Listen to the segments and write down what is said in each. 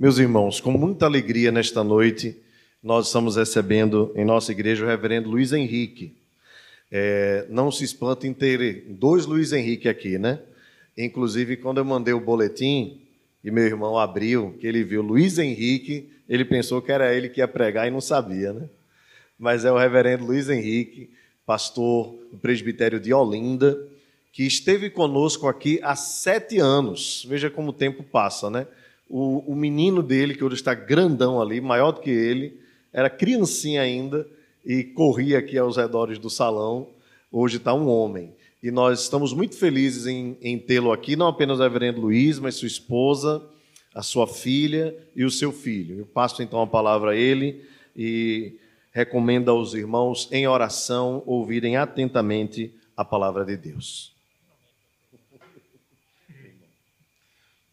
Meus irmãos, com muita alegria nesta noite, nós estamos recebendo em nossa igreja o reverendo Luiz Henrique. É, não se espanta em ter dois Luiz Henrique aqui, né? Inclusive, quando eu mandei o boletim e meu irmão abriu, que ele viu Luiz Henrique, ele pensou que era ele que ia pregar e não sabia, né? Mas é o reverendo Luiz Henrique, pastor do presbitério de Olinda, que esteve conosco aqui há sete anos. Veja como o tempo passa, né? O, o menino dele, que hoje está grandão ali, maior do que ele, era criancinha ainda e corria aqui aos redores do salão. Hoje está um homem. E nós estamos muito felizes em, em tê-lo aqui, não apenas o reverendo Luiz, mas sua esposa, a sua filha e o seu filho. Eu passo então a palavra a ele e recomendo aos irmãos, em oração, ouvirem atentamente a palavra de Deus.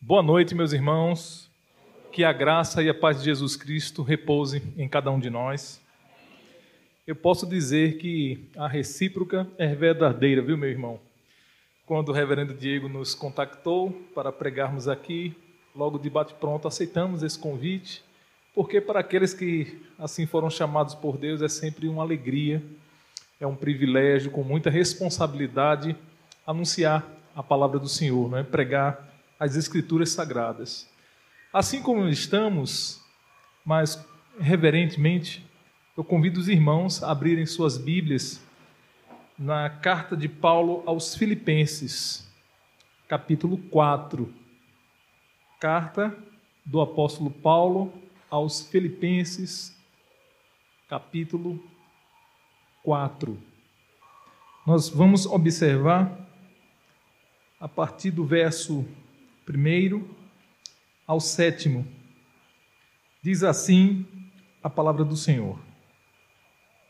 Boa noite, meus irmãos. Que a graça e a paz de Jesus Cristo repouse em cada um de nós. Eu posso dizer que a recíproca é verdadeira, viu, meu irmão? Quando o reverendo Diego nos contactou para pregarmos aqui, logo de bate-pronto aceitamos esse convite, porque para aqueles que assim foram chamados por Deus é sempre uma alegria, é um privilégio, com muita responsabilidade, anunciar a palavra do Senhor, não é? pregar as Escrituras Sagradas. Assim como estamos, mas reverentemente, eu convido os irmãos a abrirem suas Bíblias na carta de Paulo aos Filipenses, capítulo 4. Carta do apóstolo Paulo aos Filipenses, capítulo 4. Nós vamos observar a partir do verso primeiro ao sétimo. Diz assim a palavra do Senhor: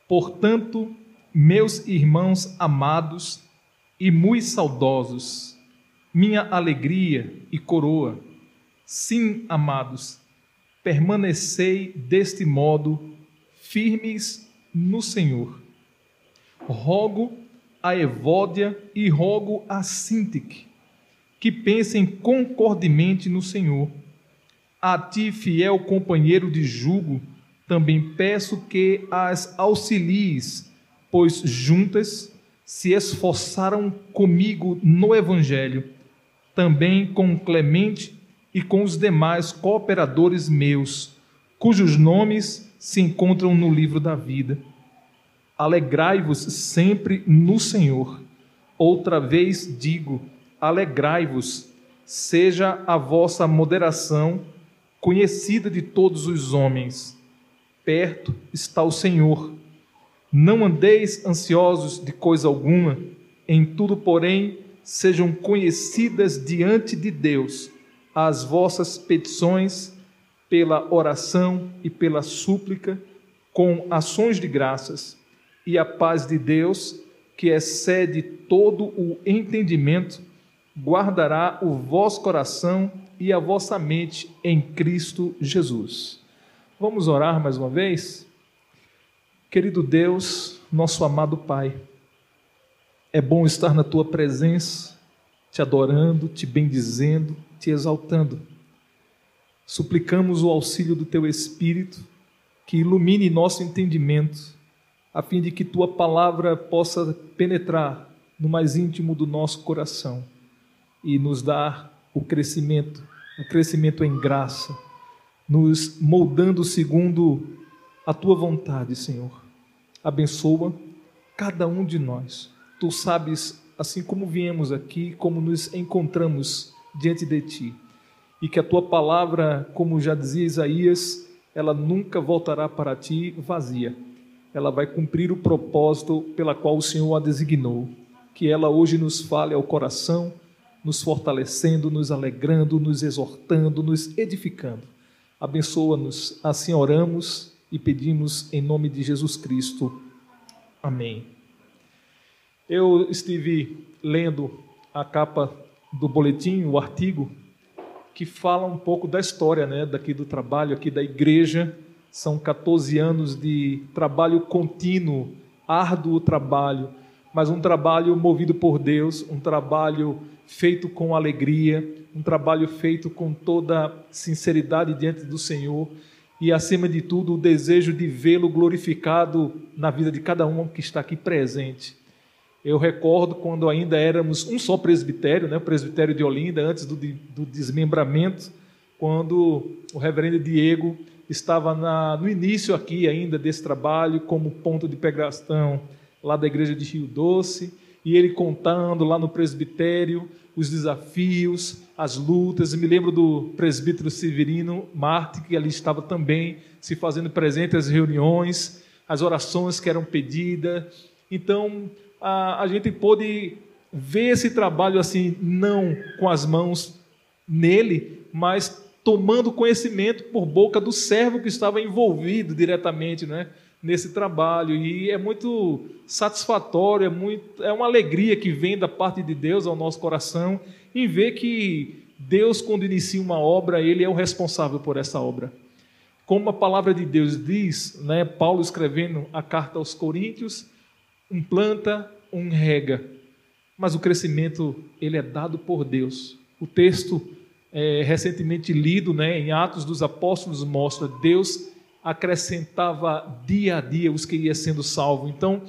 Portanto, meus irmãos amados e muito saudosos, minha alegria e coroa, sim, amados, permanecei deste modo firmes no Senhor. Rogo a Evódia e rogo a Sintique que pensem concordemente no Senhor. A ti, fiel companheiro de jugo, também peço que as auxilies, pois juntas se esforçaram comigo no Evangelho, também com Clemente e com os demais cooperadores meus, cujos nomes se encontram no livro da vida. Alegrai-vos sempre no Senhor. Outra vez digo, alegrai-vos, seja a vossa moderação conhecida de todos os homens. Perto está o Senhor. Não andeis ansiosos de coisa alguma, em tudo, porém, sejam conhecidas diante de Deus as vossas petições pela oração e pela súplica, com ações de graças, e a paz de Deus, que excede todo o entendimento, guardará o vosso coração e a vossa mente em Cristo Jesus. Vamos orar mais uma vez? Querido Deus, nosso amado Pai, é bom estar na tua presença, te adorando, te bendizendo, te exaltando. Suplicamos o auxílio do teu Espírito, que ilumine nosso entendimento, a fim de que tua palavra possa penetrar no mais íntimo do nosso coração e nos dar o crescimento, o crescimento em graça, nos moldando segundo a tua vontade, Senhor. Abençoa cada um de nós. Tu sabes, assim como viemos aqui, como nos encontramos diante de ti. E que a tua palavra, como já dizia Isaías, ela nunca voltará para ti vazia. Ela vai cumprir o propósito pela qual o Senhor a designou. Que ela hoje nos fale ao coração nos fortalecendo, nos alegrando, nos exortando, nos edificando. Abençoa-nos, assim oramos e pedimos em nome de Jesus Cristo. Amém. Eu estive lendo a capa do boletim, o artigo, que fala um pouco da história né, daqui do trabalho, aqui da igreja. São 14 anos de trabalho contínuo, árduo trabalho, mas um trabalho movido por Deus, um trabalho feito com alegria, um trabalho feito com toda sinceridade diante do Senhor e, acima de tudo, o desejo de vê-lo glorificado na vida de cada um que está aqui presente. Eu recordo quando ainda éramos um só presbitério, né, o presbitério de Olinda, antes do, do desmembramento, quando o reverendo Diego estava na, no início aqui ainda desse trabalho, como ponto de pregação lá da igreja de Rio Doce, e ele contando lá no presbitério os desafios, as lutas. E me lembro do presbítero Severino Marte, que ali estava também se fazendo presente às reuniões, as orações que eram pedidas. Então, a, a gente pôde ver esse trabalho assim, não com as mãos nele, mas tomando conhecimento por boca do servo que estava envolvido diretamente, né? Nesse trabalho e é muito satisfatório, é, muito, é uma alegria que vem da parte de Deus ao nosso coração em ver que Deus, quando inicia uma obra, Ele é o responsável por essa obra. Como a palavra de Deus diz, né, Paulo escrevendo a carta aos Coríntios, um planta, um rega, mas o crescimento ele é dado por Deus. O texto é, recentemente lido né, em Atos dos Apóstolos mostra Deus acrescentava dia a dia os que iam sendo salvos. Então,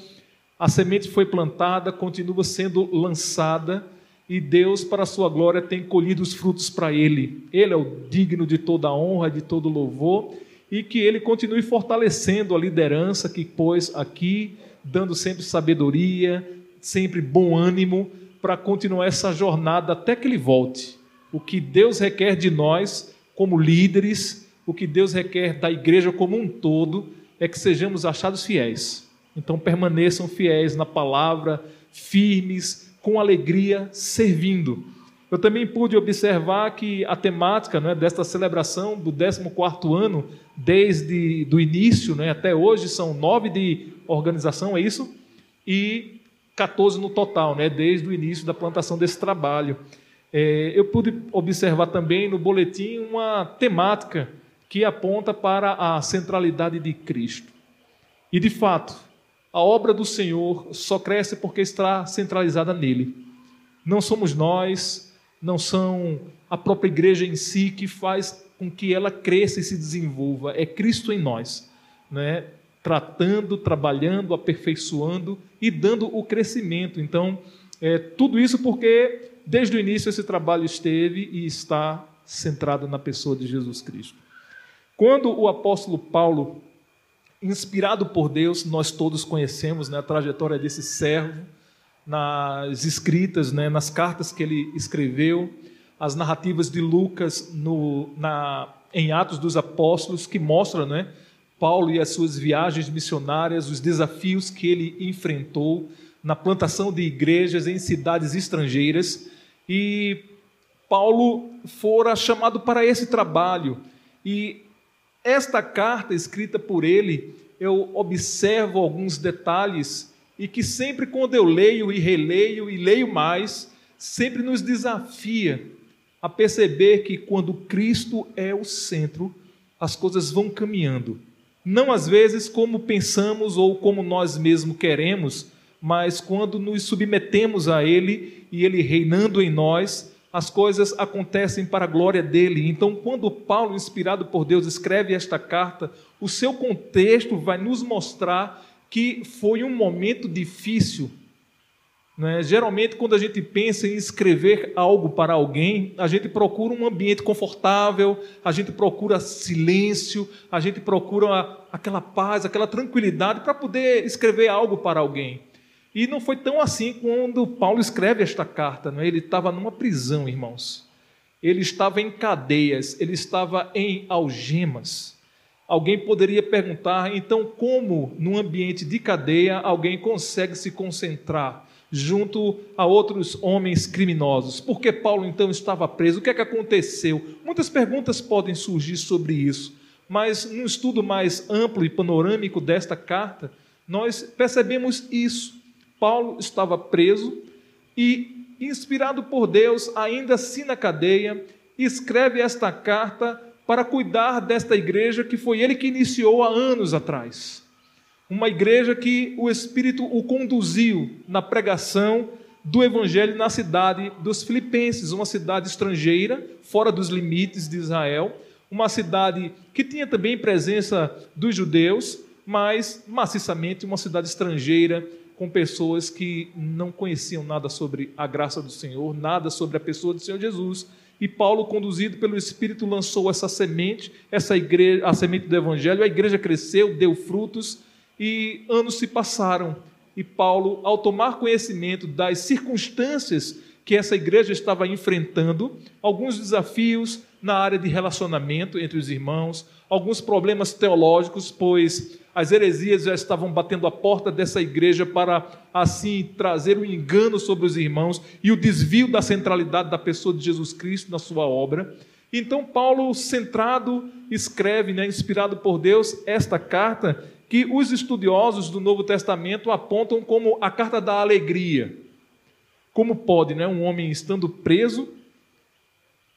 a semente foi plantada, continua sendo lançada, e Deus, para a sua glória, tem colhido os frutos para Ele. Ele é o digno de toda honra, de todo louvor, e que Ele continue fortalecendo a liderança que pôs aqui, dando sempre sabedoria, sempre bom ânimo, para continuar essa jornada até que Ele volte. O que Deus requer de nós, como líderes, o que Deus requer da igreja como um todo é que sejamos achados fiéis. Então permaneçam fiéis na palavra, firmes, com alegria, servindo. Eu também pude observar que a temática né, desta celebração do 14º ano, desde do início né, até hoje, são nove de organização, é isso? E 14 no total, né, desde o início da plantação desse trabalho. É, eu pude observar também no boletim uma temática que aponta para a centralidade de Cristo. E de fato, a obra do Senhor só cresce porque está centralizada nele. Não somos nós, não são a própria igreja em si que faz com que ela cresça e se desenvolva. É Cristo em nós, né? tratando, trabalhando, aperfeiçoando e dando o crescimento. Então, é, tudo isso porque desde o início esse trabalho esteve e está centrado na pessoa de Jesus Cristo. Quando o apóstolo Paulo, inspirado por Deus, nós todos conhecemos né, a trajetória desse servo, nas escritas, né, nas cartas que ele escreveu, as narrativas de Lucas no, na, em Atos dos Apóstolos, que mostram né, Paulo e as suas viagens missionárias, os desafios que ele enfrentou na plantação de igrejas em cidades estrangeiras. E Paulo fora chamado para esse trabalho. E esta carta escrita por ele, eu observo alguns detalhes e que sempre quando eu leio e releio e leio mais, sempre nos desafia a perceber que quando Cristo é o centro, as coisas vão caminhando. Não às vezes como pensamos ou como nós mesmos queremos, mas quando nos submetemos a Ele e Ele reinando em nós, as coisas acontecem para a glória dele. Então, quando Paulo, inspirado por Deus, escreve esta carta, o seu contexto vai nos mostrar que foi um momento difícil. Né? Geralmente, quando a gente pensa em escrever algo para alguém, a gente procura um ambiente confortável, a gente procura silêncio, a gente procura aquela paz, aquela tranquilidade para poder escrever algo para alguém. E não foi tão assim quando Paulo escreve esta carta, não é? ele estava numa prisão, irmãos. Ele estava em cadeias, ele estava em algemas. Alguém poderia perguntar, então, como num ambiente de cadeia alguém consegue se concentrar junto a outros homens criminosos? Por que Paulo então estava preso? O que é que aconteceu? Muitas perguntas podem surgir sobre isso, mas num estudo mais amplo e panorâmico desta carta, nós percebemos isso. Paulo estava preso e, inspirado por Deus, ainda assim na cadeia, escreve esta carta para cuidar desta igreja que foi ele que iniciou há anos atrás. Uma igreja que o Espírito o conduziu na pregação do evangelho na cidade dos Filipenses, uma cidade estrangeira, fora dos limites de Israel, uma cidade que tinha também presença dos judeus, mas maciçamente uma cidade estrangeira, com pessoas que não conheciam nada sobre a graça do Senhor, nada sobre a pessoa do Senhor Jesus. E Paulo, conduzido pelo Espírito, lançou essa semente, essa igreja, a semente do Evangelho. A igreja cresceu, deu frutos e anos se passaram. E Paulo, ao tomar conhecimento das circunstâncias que essa igreja estava enfrentando, alguns desafios na área de relacionamento entre os irmãos, alguns problemas teológicos, pois as heresias já estavam batendo a porta dessa igreja para assim trazer o um engano sobre os irmãos e o desvio da centralidade da pessoa de Jesus Cristo na sua obra. Então Paulo, centrado, escreve, né, inspirado por Deus, esta carta que os estudiosos do Novo Testamento apontam como a carta da alegria. Como pode, né, um homem estando preso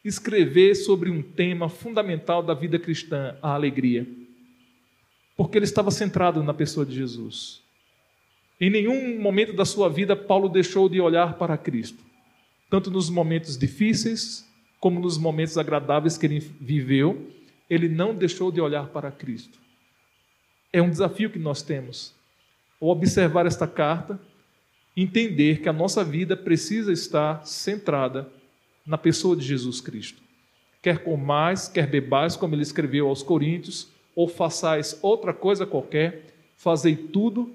escrever sobre um tema fundamental da vida cristã, a alegria. Porque ele estava centrado na pessoa de Jesus. Em nenhum momento da sua vida, Paulo deixou de olhar para Cristo, tanto nos momentos difíceis, como nos momentos agradáveis que ele viveu, ele não deixou de olhar para Cristo. É um desafio que nós temos, ao observar esta carta, entender que a nossa vida precisa estar centrada na pessoa de Jesus Cristo. Quer comais, quer bebais, como ele escreveu aos Coríntios, ou façais outra coisa qualquer, fazei tudo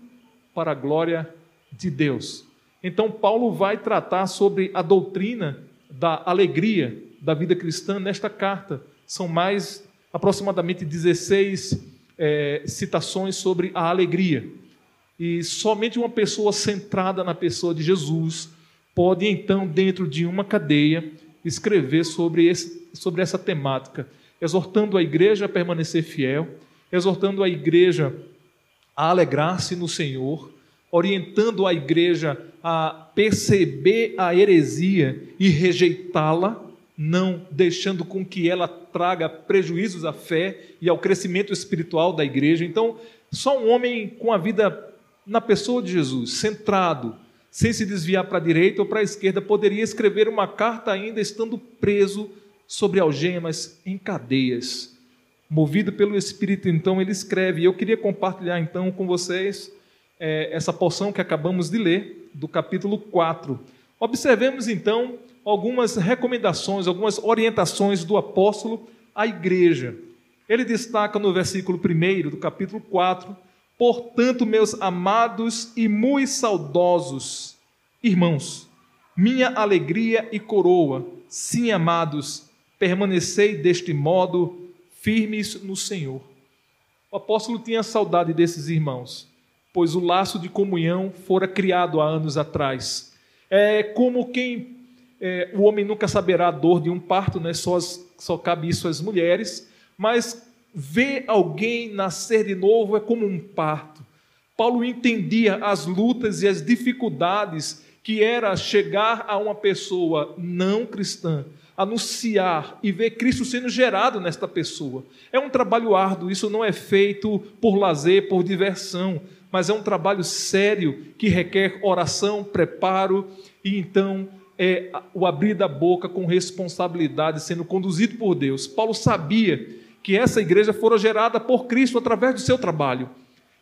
para a glória de Deus. Então, Paulo vai tratar sobre a doutrina da alegria da vida cristã nesta carta. São mais aproximadamente 16 é, citações sobre a alegria. E somente uma pessoa centrada na pessoa de Jesus pode então, dentro de uma cadeia, escrever sobre, esse, sobre essa temática, exortando a igreja a permanecer fiel, exortando a igreja a alegrar-se no Senhor, orientando a igreja a perceber a heresia e rejeitá-la, não deixando com que ela traga prejuízos à fé e ao crescimento espiritual da igreja. Então, só um homem com a vida na pessoa de Jesus, centrado, sem se desviar para a direita ou para a esquerda, poderia escrever uma carta ainda estando preso sobre algemas em cadeias. Movido pelo Espírito, então, ele escreve. Eu queria compartilhar, então, com vocês é, essa porção que acabamos de ler, do capítulo 4. Observemos, então, algumas recomendações, algumas orientações do apóstolo à igreja. Ele destaca no versículo 1 do capítulo 4 Portanto, meus amados e muito saudosos irmãos, minha alegria e coroa, sim, amados, permanecei deste modo firmes no Senhor. O apóstolo tinha saudade desses irmãos, pois o laço de comunhão fora criado há anos atrás. É como quem é, o homem nunca saberá a dor de um parto, né? só, só cabe isso às mulheres, mas ver alguém nascer de novo é como um parto. Paulo entendia as lutas e as dificuldades que era chegar a uma pessoa não cristã, anunciar e ver Cristo sendo gerado nesta pessoa. É um trabalho árduo, isso não é feito por lazer, por diversão, mas é um trabalho sério que requer oração, preparo e então é o abrir da boca com responsabilidade, sendo conduzido por Deus. Paulo sabia que essa igreja fora gerada por Cristo através do seu trabalho.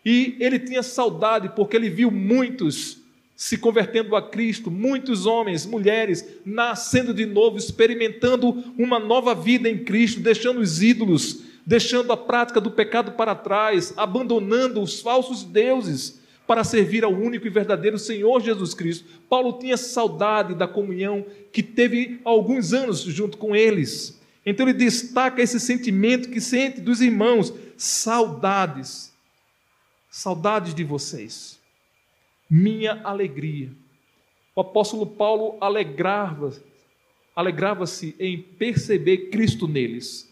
E ele tinha saudade porque ele viu muitos se convertendo a Cristo, muitos homens, mulheres nascendo de novo, experimentando uma nova vida em Cristo, deixando os ídolos, deixando a prática do pecado para trás, abandonando os falsos deuses para servir ao único e verdadeiro Senhor Jesus Cristo. Paulo tinha saudade da comunhão que teve há alguns anos junto com eles. Então ele destaca esse sentimento que sente dos irmãos, saudades, saudades de vocês, minha alegria. O apóstolo Paulo alegrava, alegrava-se em perceber Cristo neles.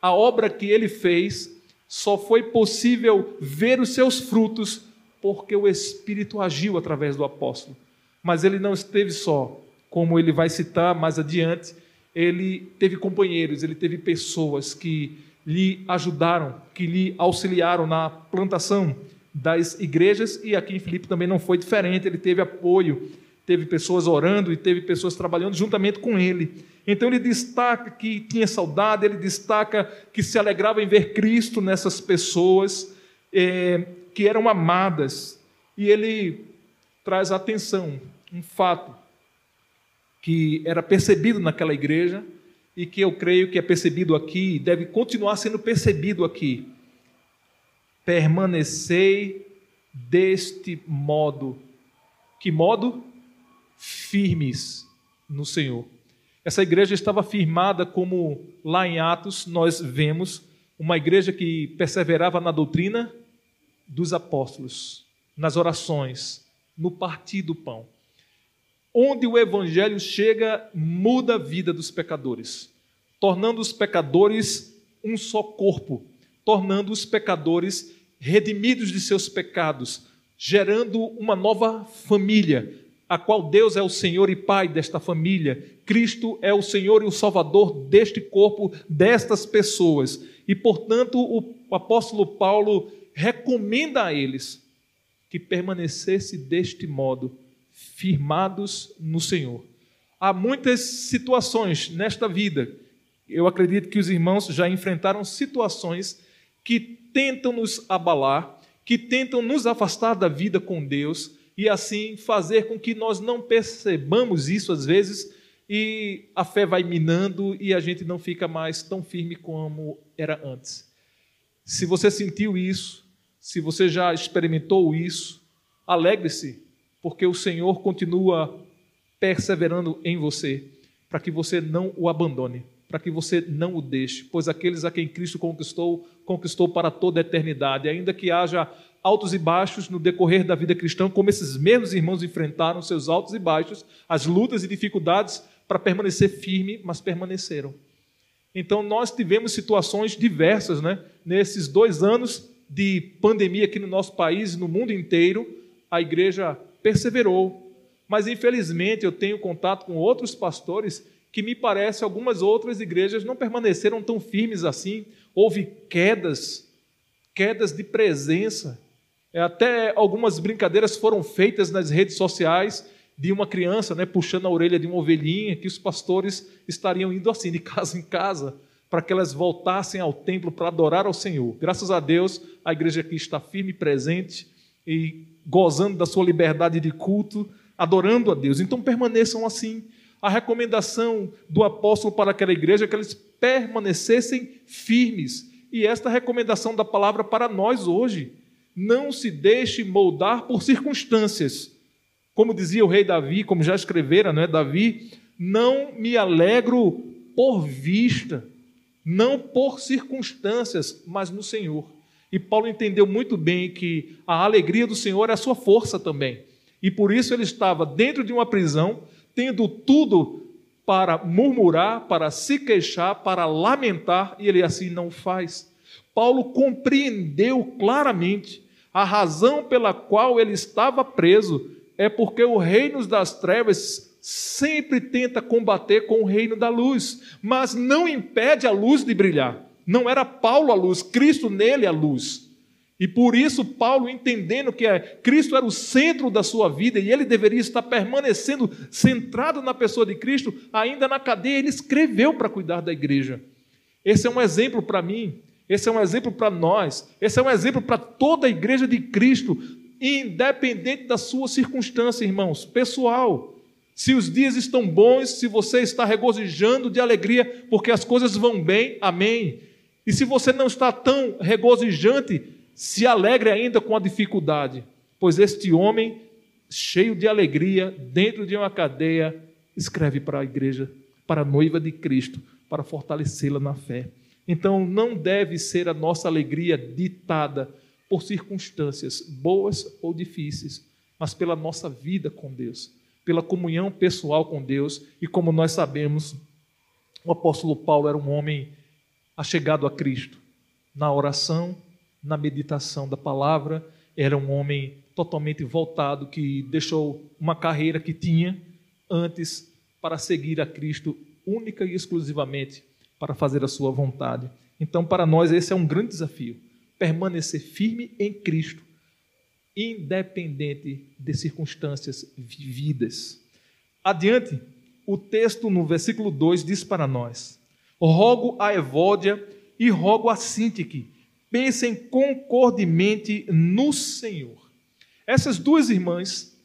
A obra que ele fez só foi possível ver os seus frutos porque o Espírito agiu através do apóstolo. Mas ele não esteve só, como ele vai citar mais adiante ele teve companheiros, ele teve pessoas que lhe ajudaram, que lhe auxiliaram na plantação das igrejas, e aqui em Filipe também não foi diferente, ele teve apoio teve pessoas orando e teve pessoas trabalhando juntamente com ele. Então ele destaca que tinha saudade, ele destaca que se alegrava em ver Cristo nessas pessoas é, que eram amadas. E ele traz atenção, um fato que era percebido naquela igreja e que eu creio que é percebido aqui, deve continuar sendo percebido aqui. Permanecei deste modo. Que modo? Firmes no Senhor. Essa igreja estava firmada, como lá em Atos nós vemos, uma igreja que perseverava na doutrina dos apóstolos, nas orações, no partir do pão. Onde o evangelho chega, muda a vida dos pecadores, tornando os pecadores um só corpo, tornando os pecadores redimidos de seus pecados, gerando uma nova família, a qual Deus é o Senhor e Pai desta família, Cristo é o Senhor e o Salvador deste corpo, destas pessoas. E, portanto, o apóstolo Paulo recomenda a eles que permanecesse deste modo, firmados no Senhor. Há muitas situações nesta vida, eu acredito que os irmãos já enfrentaram situações que tentam nos abalar, que tentam nos afastar da vida com Deus e assim fazer com que nós não percebamos isso às vezes e a fé vai minando e a gente não fica mais tão firme como era antes. Se você sentiu isso, se você já experimentou isso, alegre-se, porque o Senhor continua perseverando em você, para que você não o abandone, para que você não o deixe, pois aqueles a quem Cristo conquistou, conquistou para toda a eternidade, ainda que haja altos e baixos no decorrer da vida cristã, como esses mesmos irmãos enfrentaram seus altos e baixos, as lutas e dificuldades para permanecer firme, mas permaneceram. Então nós tivemos situações diversas, né? Nesses dois anos de pandemia aqui no nosso país e no mundo inteiro, a igreja perseverou. Mas infelizmente eu tenho contato com outros pastores que me parece algumas outras igrejas não permaneceram tão firmes assim. Houve quedas, quedas de presença. É, até algumas brincadeiras foram feitas nas redes sociais de uma criança, né, puxando a orelha de uma ovelhinha, que os pastores estariam indo assim, de casa em casa, para que elas voltassem ao templo para adorar ao Senhor. Graças a Deus, a igreja aqui está firme presente e gozando da sua liberdade de culto, adorando a Deus. Então permaneçam assim. A recomendação do apóstolo para aquela igreja é que eles permanecessem firmes. E esta recomendação da palavra para nós hoje. Não se deixe moldar por circunstâncias como dizia o rei Davi, como já escrevera, não é Davi, não me alegro por vista, não por circunstâncias, mas no Senhor. E Paulo entendeu muito bem que a alegria do Senhor é a sua força também. E por isso ele estava dentro de uma prisão, tendo tudo para murmurar, para se queixar, para lamentar, e ele assim não faz. Paulo compreendeu claramente a razão pela qual ele estava preso é porque o reino das trevas sempre tenta combater com o reino da luz, mas não impede a luz de brilhar. Não era Paulo a luz, Cristo nele a luz. E por isso, Paulo, entendendo que é, Cristo era o centro da sua vida e ele deveria estar permanecendo centrado na pessoa de Cristo, ainda na cadeia, ele escreveu para cuidar da igreja. Esse é um exemplo para mim, esse é um exemplo para nós, esse é um exemplo para toda a igreja de Cristo independente da sua circunstância, irmãos, pessoal. Se os dias estão bons, se você está regozijando de alegria porque as coisas vão bem, amém. E se você não está tão regozijante, se alegre ainda com a dificuldade, pois este homem, cheio de alegria, dentro de uma cadeia, escreve para a igreja, para a noiva de Cristo, para fortalecê-la na fé. Então, não deve ser a nossa alegria ditada por circunstâncias boas ou difíceis, mas pela nossa vida com Deus, pela comunhão pessoal com Deus. E como nós sabemos, o apóstolo Paulo era um homem achegado a Cristo, na oração, na meditação da palavra, era um homem totalmente voltado que deixou uma carreira que tinha antes para seguir a Cristo única e exclusivamente para fazer a sua vontade. Então, para nós esse é um grande desafio permanecer firme em Cristo, independente de circunstâncias vividas. Adiante, o texto no versículo 2 diz para nós: Rogo a Evódia e rogo a Sintique, pensem concordemente no Senhor. Essas duas irmãs,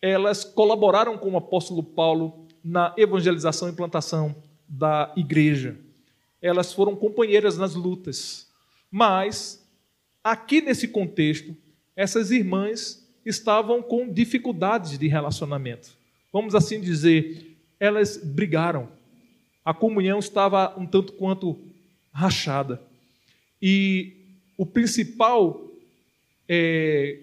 elas colaboraram com o apóstolo Paulo na evangelização e plantação da igreja. Elas foram companheiras nas lutas. Mas, aqui nesse contexto, essas irmãs estavam com dificuldades de relacionamento. Vamos assim dizer, elas brigaram. A comunhão estava um tanto quanto rachada. E o principal é,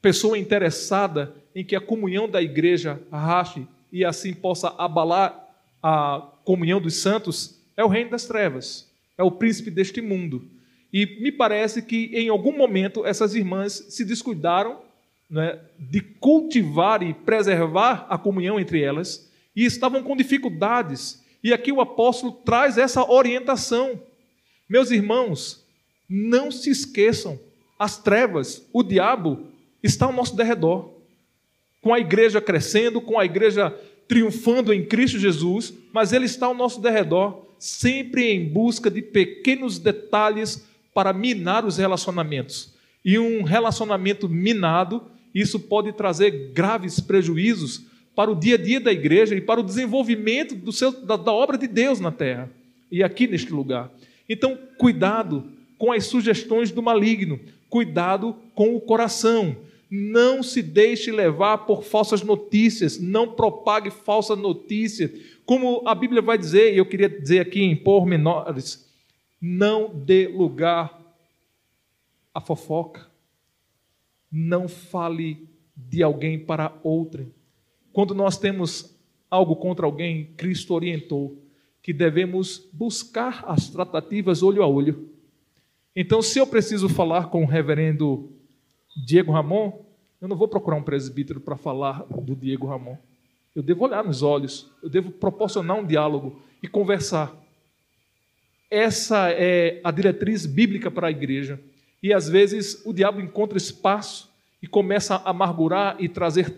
pessoa interessada em que a comunhão da igreja rache e assim possa abalar a comunhão dos santos é o reino das trevas, é o príncipe deste mundo. E me parece que em algum momento essas irmãs se descuidaram né, de cultivar e preservar a comunhão entre elas e estavam com dificuldades. E aqui o apóstolo traz essa orientação. Meus irmãos, não se esqueçam, as trevas, o diabo está ao nosso derredor. Com a igreja crescendo, com a igreja triunfando em Cristo Jesus, mas ele está ao nosso derredor, sempre em busca de pequenos detalhes para minar os relacionamentos. E um relacionamento minado, isso pode trazer graves prejuízos para o dia a dia da igreja e para o desenvolvimento do seu, da, da obra de Deus na terra e aqui neste lugar. Então, cuidado com as sugestões do maligno, cuidado com o coração. Não se deixe levar por falsas notícias, não propague falsas notícias. Como a Bíblia vai dizer, e eu queria dizer aqui em pormenores, não dê lugar à fofoca. Não fale de alguém para outrem. Quando nós temos algo contra alguém, Cristo orientou que devemos buscar as tratativas olho a olho. Então, se eu preciso falar com o reverendo Diego Ramon, eu não vou procurar um presbítero para falar do Diego Ramon. Eu devo olhar nos olhos, eu devo proporcionar um diálogo e conversar. Essa é a diretriz bíblica para a igreja. E às vezes o diabo encontra espaço e começa a amargurar e trazer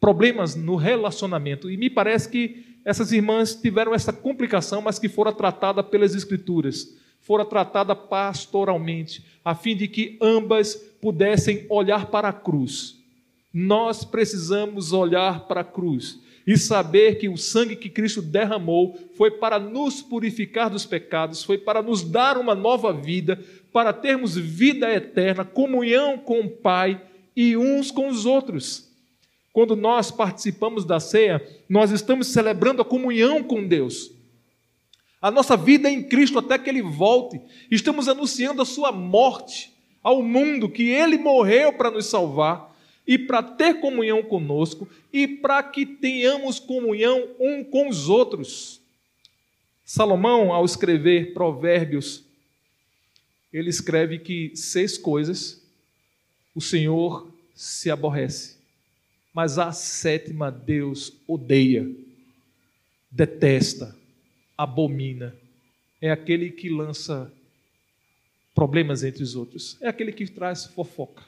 problemas no relacionamento. E me parece que essas irmãs tiveram essa complicação, mas que fora tratada pelas Escrituras, fora tratada pastoralmente, a fim de que ambas pudessem olhar para a cruz. Nós precisamos olhar para a cruz e saber que o sangue que Cristo derramou foi para nos purificar dos pecados, foi para nos dar uma nova vida, para termos vida eterna, comunhão com o Pai e uns com os outros. Quando nós participamos da ceia, nós estamos celebrando a comunhão com Deus. A nossa vida é em Cristo até que Ele volte. Estamos anunciando a Sua morte ao mundo, que Ele morreu para nos salvar e para ter comunhão conosco e para que tenhamos comunhão um com os outros. Salomão, ao escrever Provérbios, ele escreve que seis coisas o Senhor se aborrece mas a sétima Deus odeia, detesta, abomina. É aquele que lança problemas entre os outros, é aquele que traz fofoca,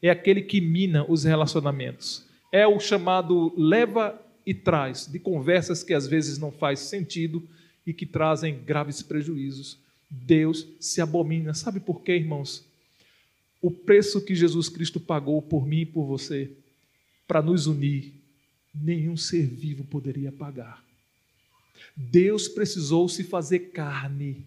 é aquele que mina os relacionamentos, é o chamado leva e traz de conversas que às vezes não faz sentido e que trazem graves prejuízos. Deus se abomina. Sabe por quê, irmãos? O preço que Jesus Cristo pagou por mim e por você para nos unir, nenhum ser vivo poderia pagar. Deus precisou se fazer carne,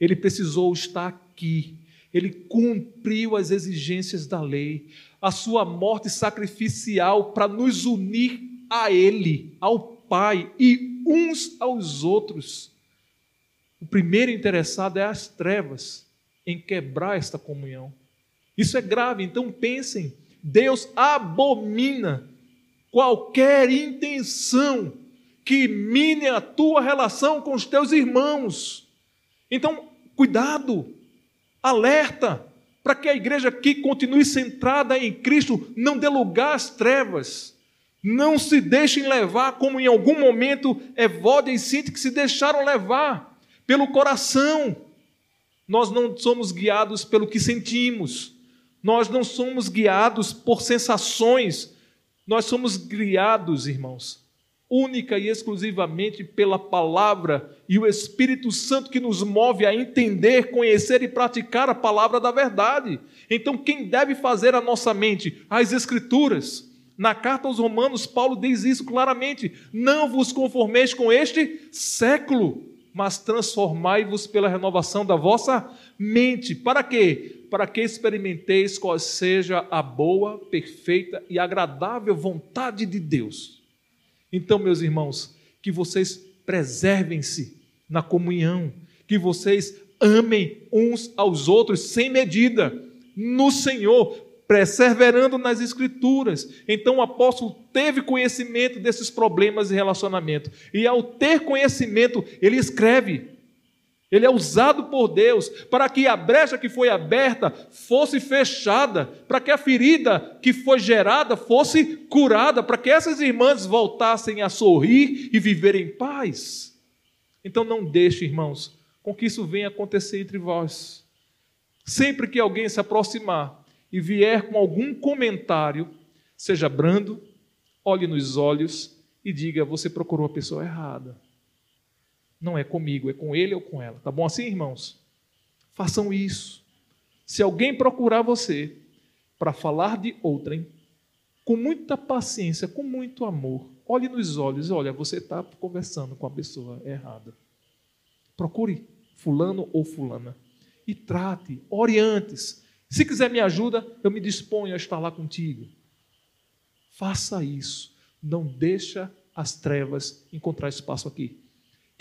ele precisou estar aqui, ele cumpriu as exigências da lei, a sua morte sacrificial para nos unir a Ele, ao Pai e uns aos outros. O primeiro interessado é as trevas em quebrar esta comunhão. Isso é grave, então pensem Deus abomina qualquer intenção que mine a tua relação com os teus irmãos. Então, cuidado, alerta, para que a igreja aqui continue centrada em Cristo, não dê lugar às trevas. Não se deixem levar, como em algum momento Evódia e Sinti que se deixaram levar pelo coração. Nós não somos guiados pelo que sentimos, Nós não somos guiados por sensações, nós somos guiados, irmãos, única e exclusivamente pela palavra e o Espírito Santo que nos move a entender, conhecer e praticar a palavra da verdade. Então, quem deve fazer a nossa mente? As Escrituras. Na carta aos Romanos, Paulo diz isso claramente: não vos conformeis com este século, mas transformai-vos pela renovação da vossa mente. Para quê? Para que experimenteis qual seja a boa, perfeita e agradável vontade de Deus. Então, meus irmãos, que vocês preservem-se na comunhão, que vocês amem uns aos outros sem medida, no Senhor, perseverando nas Escrituras. Então o apóstolo teve conhecimento desses problemas de relacionamento. E ao ter conhecimento, ele escreve. Ele é usado por Deus para que a brecha que foi aberta fosse fechada, para que a ferida que foi gerada fosse curada, para que essas irmãs voltassem a sorrir e viver em paz. Então não deixe, irmãos, com que isso venha acontecer entre vós. Sempre que alguém se aproximar e vier com algum comentário, seja brando, olhe nos olhos e diga: Você procurou a pessoa errada. Não é comigo, é com ele ou com ela. Tá bom assim, irmãos? Façam isso. Se alguém procurar você para falar de outrem, com muita paciência, com muito amor, olhe nos olhos e olha, você está conversando com a pessoa errada. Procure fulano ou fulana e trate, oriente-se, se quiser me ajuda, eu me disponho a estar lá contigo. Faça isso. Não deixa as trevas encontrar espaço aqui.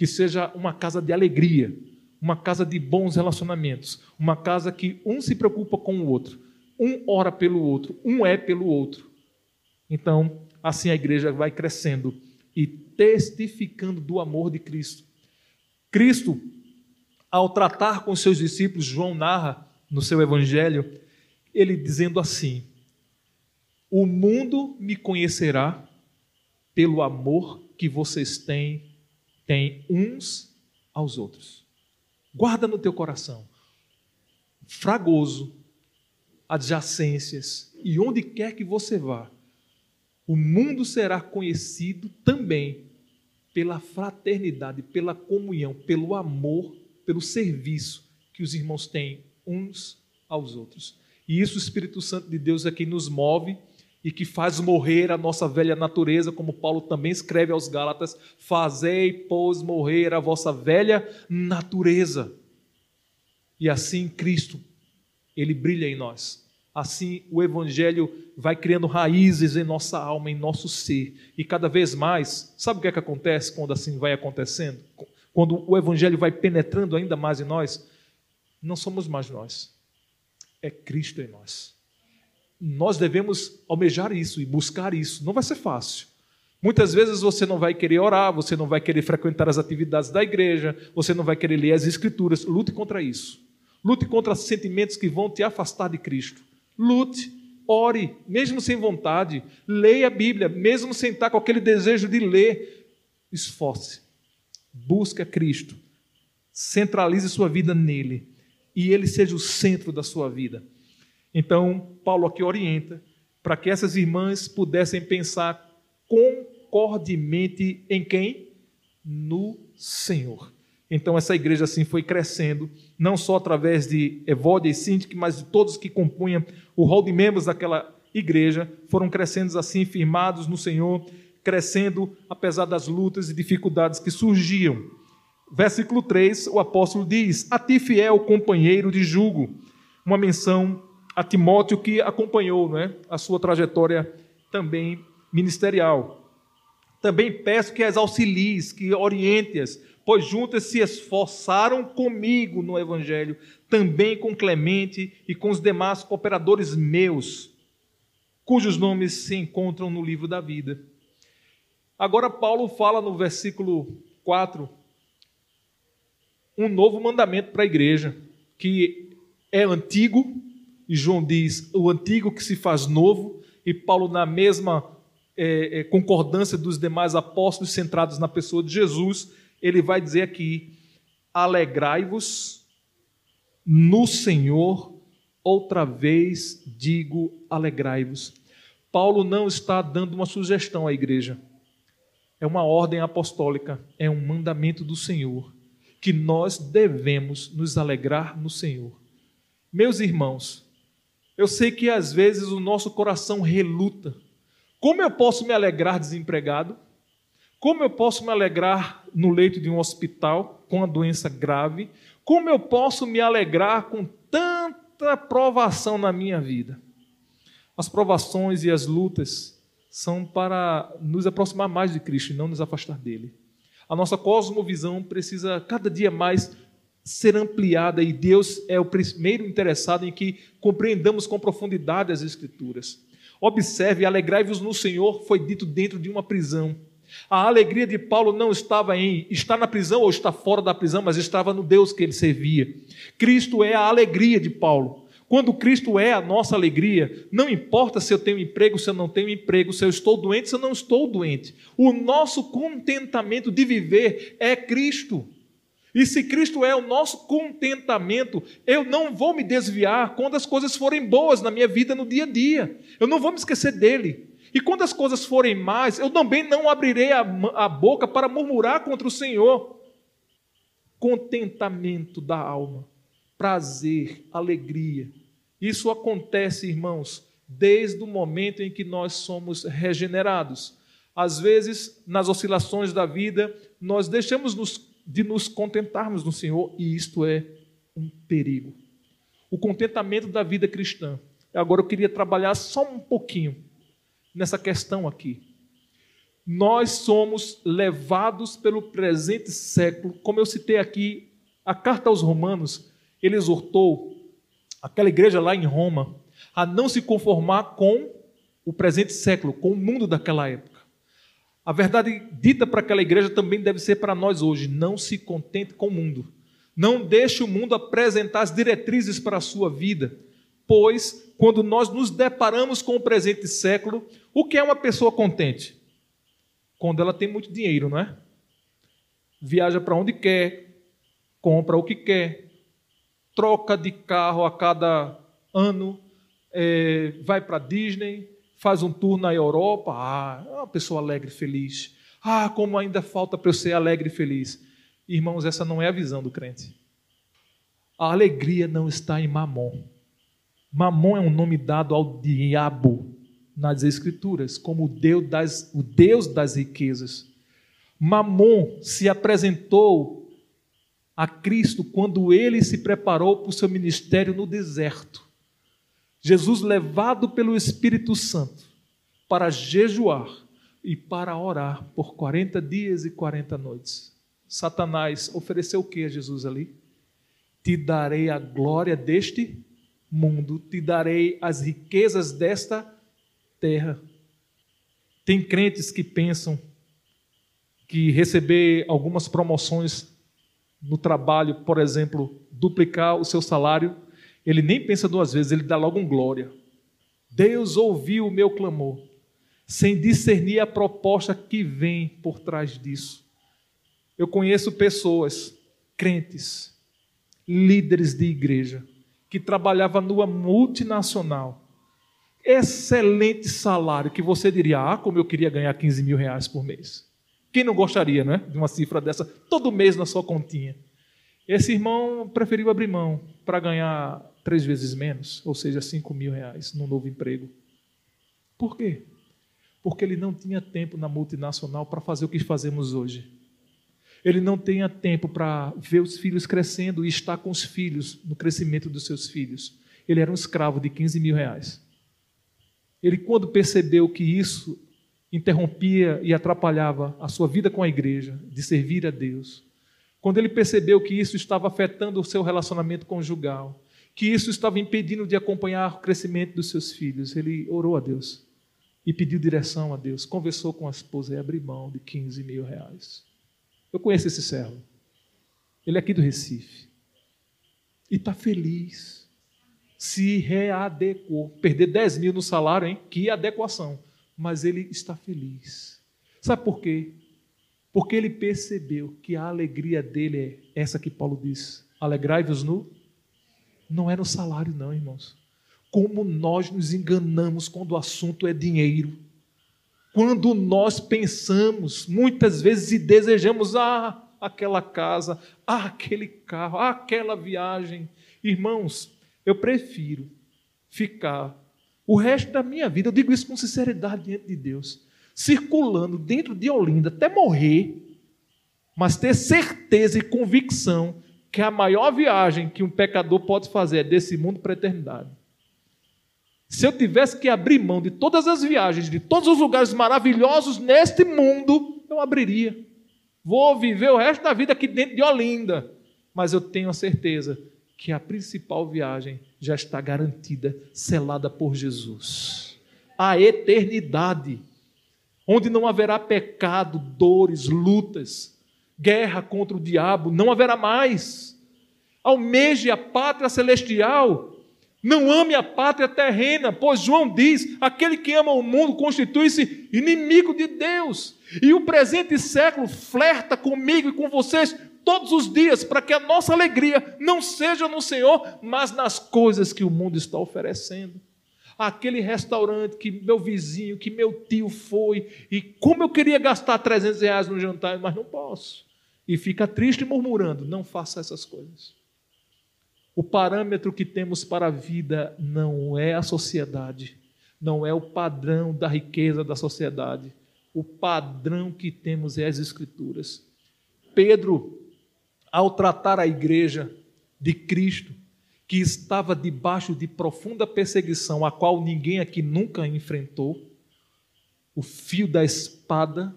Que seja uma casa de alegria, uma casa de bons relacionamentos, uma casa que um se preocupa com o outro, um ora pelo outro, um é pelo outro. Então, assim a igreja vai crescendo e testificando do amor de Cristo. Cristo, ao tratar com seus discípulos, João narra no seu evangelho, ele dizendo assim: O mundo me conhecerá pelo amor que vocês têm, têm uns aos outros. Guarda no teu coração. Fragoso, adjacências e onde quer que você vá, o mundo será conhecido também pela fraternidade, pela comunhão, pelo amor, pelo serviço que os irmãos têm uns aos outros. E isso o Espírito Santo de Deus é quem nos move e que faz morrer a nossa velha natureza, como Paulo também escreve aos Gálatas: Fazei, pois, morrer a vossa velha natureza. E assim Cristo, ele brilha em nós. Assim o Evangelho vai criando raízes em nossa alma, em nosso ser. E cada vez mais, sabe o que é que acontece quando assim vai acontecendo? Quando o Evangelho vai penetrando ainda mais em nós? não somos mais nós, é Cristo em nós. Nós devemos almejar isso e buscar isso. Não vai ser fácil. Muitas vezes você não vai querer orar, você não vai querer frequentar as atividades da igreja, você não vai querer ler as Escrituras. Lute contra isso. Lute contra sentimentos que vão te afastar de Cristo. Lute, ore, mesmo sem vontade. Leia a Bíblia, mesmo sem estar com aquele desejo de ler. Esforce. Busque Cristo. Centralize sua vida nele e ele seja o centro da sua vida. Então, Paulo aqui orienta para que essas irmãs pudessem pensar concordemente em quem? No Senhor. Então, essa igreja assim foi crescendo, não só através de Evódia e Síndic, mas de todos que compunham o rol de membros daquela igreja, foram crescendo assim, firmados no Senhor, crescendo apesar das lutas e dificuldades que surgiam versículo 3, o apóstolo diz: A ti, fiel companheiro de jugo, uma menção a Timóteo que acompanhou não é, a sua trajetória também ministerial. Também peço que as auxilies, que oriente-as, pois juntas se esforçaram comigo no Evangelho, também com Clemente e com os demais cooperadores meus, cujos nomes se encontram no livro da vida. Agora, Paulo fala no versículo 4 um novo mandamento para a igreja, que é antigo, e João diz o antigo que se faz novo, e Paulo, na mesma é, é, concordância dos demais apóstolos centrados na pessoa de Jesus, ele vai dizer aqui: alegrai-vos no Senhor outra vez digo: alegrai-vos. Paulo não está dando uma sugestão à igreja. É uma ordem apostólica, é um mandamento do Senhor, que nós devemos nos alegrar no Senhor. Meus irmãos, eu sei que às vezes o nosso coração reluta. Como eu posso me alegrar desempregado? Como eu posso me alegrar no leito de um hospital com uma doença grave? Como eu posso me alegrar com tanta provação na minha vida? As provações e as lutas são para nos aproximar mais de Cristo e não nos afastar dele. A nossa cosmovisão precisa cada dia mais ser ampliada e Deus é o primeiro interessado em que compreendamos com profundidade as Escrituras. Observe, alegrai-vos no Senhor, foi dito dentro de uma prisão. A alegria de Paulo não estava em estar na prisão ou estar fora da prisão, mas estava no Deus que ele servia. Cristo é a alegria de Paulo. Quando Cristo é a nossa alegria, não importa se eu tenho emprego, se eu não tenho emprego, se eu estou doente, se eu não estou doente. O nosso contentamento de viver é Cristo. E se Cristo é o nosso contentamento, eu não vou me desviar quando as coisas forem boas na minha vida no dia a dia. Eu não vou me esquecer dele. E quando as coisas forem mais, eu também não abrirei a, a boca para murmurar contra o Senhor. Contentamento da alma, prazer, alegria. Isso acontece, irmãos, desde o momento em que nós somos regenerados. Às vezes, nas oscilações da vida, nós deixamos nos de nos contentarmos no Senhor, e isto é um perigo. O contentamento da vida cristã. Agora eu queria trabalhar só um pouquinho nessa questão aqui. Nós somos levados pelo presente século, como eu citei aqui, a carta aos Romanos, ele exortou aquela igreja lá em Roma a não se conformar com o presente século, com o mundo daquela época. A verdade dita para aquela igreja também deve ser para nós hoje. Não se contente com o mundo. Não deixe o mundo apresentar as diretrizes para a sua vida. Pois, quando nós nos deparamos com o presente século, o que é uma pessoa contente? Quando ela tem muito dinheiro, não é? Viaja para onde quer, compra o que quer, troca de carro a cada ano, é, vai para Disney, faz um tour na Europa, ah, é uma pessoa alegre e feliz. Ah, como ainda falta para eu ser alegre e feliz. Irmãos, essa não é a visão do crente. A alegria não está em Mamon. Mamon é um nome dado ao diabo nas Escrituras, como o Deus das, o Deus das riquezas. Mamon se apresentou a Cristo quando ele se preparou para o seu ministério no deserto. Jesus levado pelo Espírito Santo para jejuar e para orar por 40 dias e 40 noites. Satanás ofereceu o que a Jesus ali? Te darei a glória deste mundo, te darei as riquezas desta terra. Tem crentes que pensam que receber algumas promoções no trabalho, por exemplo, duplicar o seu salário, ele nem pensa duas vezes, ele dá logo um glória. Deus ouviu o meu clamor, sem discernir a proposta que vem por trás disso. Eu conheço pessoas, crentes, líderes de igreja, que trabalhavam numa multinacional. Excelente salário, que você diria, ah, como eu queria ganhar 15 mil reais por mês. Quem não gostaria, né, de uma cifra dessa, todo mês na sua continha? Esse irmão preferiu abrir mão para ganhar três vezes menos, ou seja, cinco mil reais no novo emprego. Por quê? Porque ele não tinha tempo na multinacional para fazer o que fazemos hoje. Ele não tinha tempo para ver os filhos crescendo e estar com os filhos no crescimento dos seus filhos. Ele era um escravo de 15 mil reais. Ele, quando percebeu que isso interrompia e atrapalhava a sua vida com a igreja, de servir a Deus, quando ele percebeu que isso estava afetando o seu relacionamento conjugal, que isso estava impedindo de acompanhar o crescimento dos seus filhos. Ele orou a Deus e pediu direção a Deus, conversou com a esposa e abriu mão de 15 mil reais. Eu conheço esse servo. Ele é aqui do Recife. E está feliz. Se readequou. Perder 10 mil no salário, hein? Que adequação. Mas ele está feliz. Sabe por quê? Porque ele percebeu que a alegria dele é essa que Paulo diz: alegrai-vos no não é no salário, não, irmãos. Como nós nos enganamos quando o assunto é dinheiro. Quando nós pensamos, muitas vezes, e desejamos, ah, aquela casa, ah, aquele carro, ah, aquela viagem. Irmãos, eu prefiro ficar o resto da minha vida, eu digo isso com sinceridade diante de Deus, circulando dentro de Olinda até morrer, mas ter certeza e convicção que a maior viagem que um pecador pode fazer é desse mundo para a eternidade. Se eu tivesse que abrir mão de todas as viagens, de todos os lugares maravilhosos neste mundo, eu abriria. Vou viver o resto da vida aqui dentro de Olinda, mas eu tenho a certeza que a principal viagem já está garantida, selada por Jesus. A eternidade, onde não haverá pecado, dores, lutas, guerra contra o diabo, não haverá mais. Almeje a pátria celestial, não ame a pátria terrena, pois João diz: aquele que ama o mundo constitui-se inimigo de Deus. E o presente século flerta comigo e com vocês todos os dias, para que a nossa alegria não seja no Senhor, mas nas coisas que o mundo está oferecendo aquele restaurante que meu vizinho, que meu tio foi, e como eu queria gastar 300 reais no jantar, mas não posso e fica triste murmurando, não faça essas coisas. O parâmetro que temos para a vida não é a sociedade, não é o padrão da riqueza da sociedade. O padrão que temos é as Escrituras. Pedro, ao tratar a igreja de Cristo, que estava debaixo de profunda perseguição, a qual ninguém aqui nunca enfrentou, o fio da espada,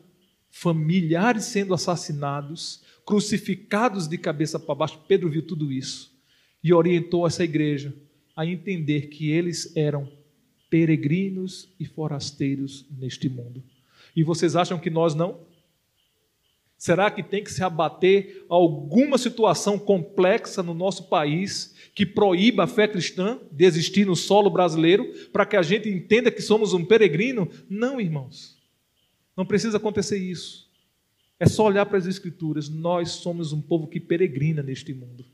familiares sendo assassinados, crucificados de cabeça para baixo. Pedro viu tudo isso e orientou essa igreja a entender que eles eram peregrinos e forasteiros neste mundo. E vocês acham que nós não? Será que tem que se abater alguma situação complexa no nosso país que proíba a fé cristã de existir no solo brasileiro para que a gente entenda que somos um peregrino? Não, irmãos. Não precisa acontecer isso. É só olhar para as Escrituras. Nós somos um povo que peregrina neste mundo.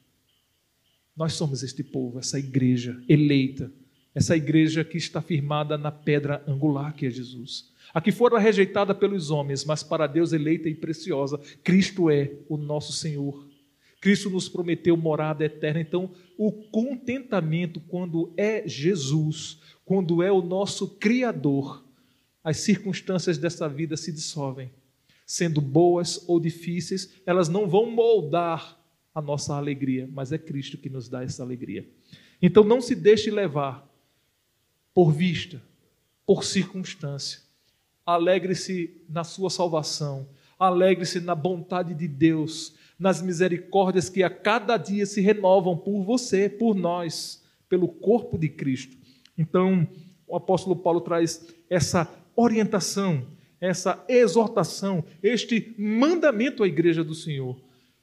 Nós somos este povo, essa igreja eleita, essa igreja que está firmada na pedra angular que é Jesus. A que fora rejeitada pelos homens, mas para Deus eleita e preciosa. Cristo é o nosso Senhor. Cristo nos prometeu morada eterna. Então, o contentamento quando é Jesus, quando é o nosso Criador, as circunstâncias dessa vida se dissolvem sendo boas ou difíceis, elas não vão moldar a nossa alegria, mas é Cristo que nos dá essa alegria. Então não se deixe levar por vista, por circunstância. Alegre-se na sua salvação, alegre-se na bondade de Deus, nas misericórdias que a cada dia se renovam por você, por nós, pelo corpo de Cristo. Então, o apóstolo Paulo traz essa orientação essa exortação, este mandamento à igreja do Senhor.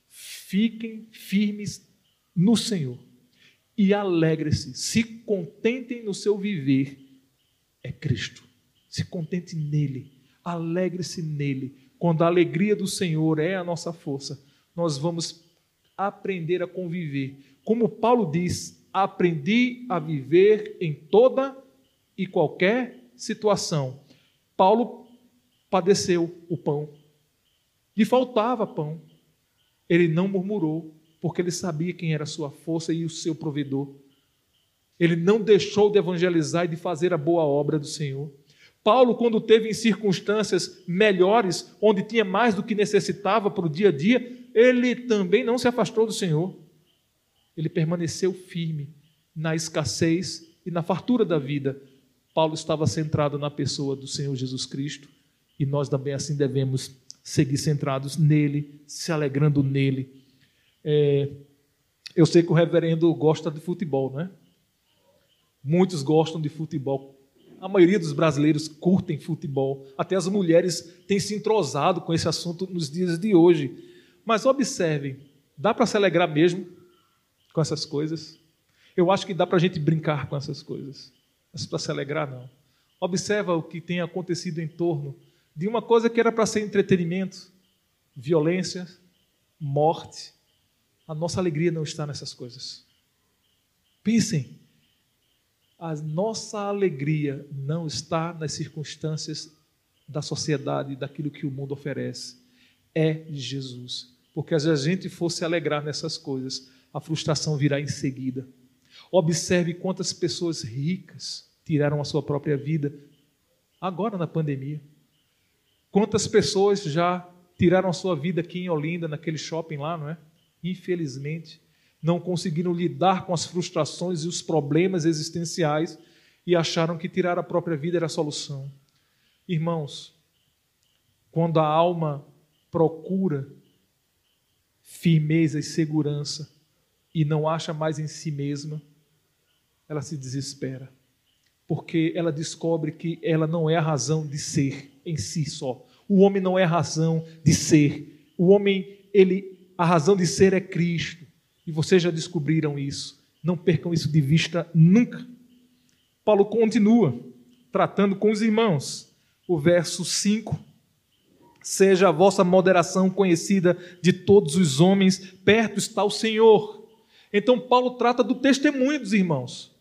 Fiquem firmes no Senhor e alegre-se, se contentem no seu viver. É Cristo. Se contente nele, alegre-se nele. Quando a alegria do Senhor é a nossa força, nós vamos aprender a conviver. Como Paulo diz, aprendi a viver em toda e qualquer situação. Paulo padeceu o pão. Lhe faltava pão. Ele não murmurou, porque ele sabia quem era a sua força e o seu provedor. Ele não deixou de evangelizar e de fazer a boa obra do Senhor. Paulo, quando teve em circunstâncias melhores, onde tinha mais do que necessitava para o dia a dia, ele também não se afastou do Senhor. Ele permaneceu firme na escassez e na fartura da vida. Paulo estava centrado na pessoa do Senhor Jesus Cristo e nós também assim devemos seguir centrados nele, se alegrando nele. É, eu sei que o reverendo gosta de futebol, não é? Muitos gostam de futebol. A maioria dos brasileiros curtem futebol. Até as mulheres têm se entrosado com esse assunto nos dias de hoje. Mas observem, dá para se alegrar mesmo com essas coisas? Eu acho que dá para a gente brincar com essas coisas. Mas para se alegrar, não. Observa o que tem acontecido em torno de uma coisa que era para ser entretenimento, violência, morte. A nossa alegria não está nessas coisas. Pensem, a nossa alegria não está nas circunstâncias da sociedade, daquilo que o mundo oferece. É Jesus. Porque se a gente fosse alegrar nessas coisas, a frustração virá em seguida. Observe quantas pessoas ricas tiraram a sua própria vida agora na pandemia. Quantas pessoas já tiraram a sua vida aqui em Olinda, naquele shopping lá, não é? Infelizmente, não conseguiram lidar com as frustrações e os problemas existenciais e acharam que tirar a própria vida era a solução. Irmãos, quando a alma procura firmeza e segurança e não acha mais em si mesma, ela se desespera, porque ela descobre que ela não é a razão de ser em si só. O homem não é a razão de ser. O homem, ele, a razão de ser é Cristo. E vocês já descobriram isso. Não percam isso de vista nunca. Paulo continua tratando com os irmãos o verso 5. Seja a vossa moderação conhecida de todos os homens, perto está o Senhor. Então, Paulo trata do testemunho dos irmãos.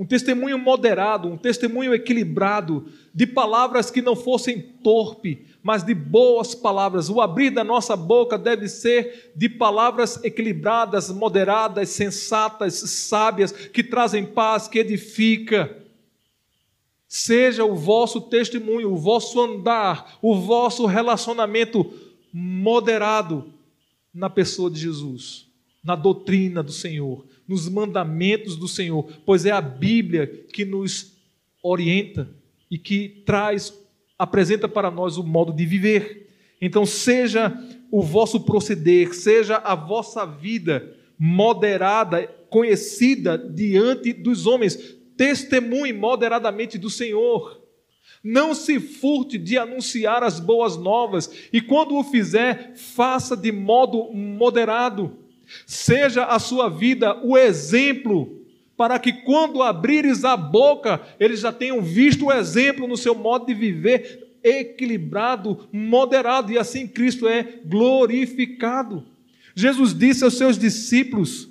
Um testemunho moderado, um testemunho equilibrado, de palavras que não fossem torpe, mas de boas palavras. O abrir da nossa boca deve ser de palavras equilibradas, moderadas, sensatas, sábias, que trazem paz, que edifica. Seja o vosso testemunho, o vosso andar, o vosso relacionamento moderado na pessoa de Jesus, na doutrina do Senhor, nos mandamentos do Senhor, pois é a Bíblia que nos orienta e que traz, apresenta para nós o modo de viver. Então, seja o vosso proceder, seja a vossa vida moderada, conhecida diante dos homens, testemunhe moderadamente do Senhor. Não se furte de anunciar as boas novas, e quando o fizer, faça de modo moderado. Seja a sua vida o exemplo, para que quando abrires a boca, eles já tenham visto o exemplo no seu modo de viver equilibrado, moderado, e assim Cristo é glorificado. Jesus disse aos seus discípulos: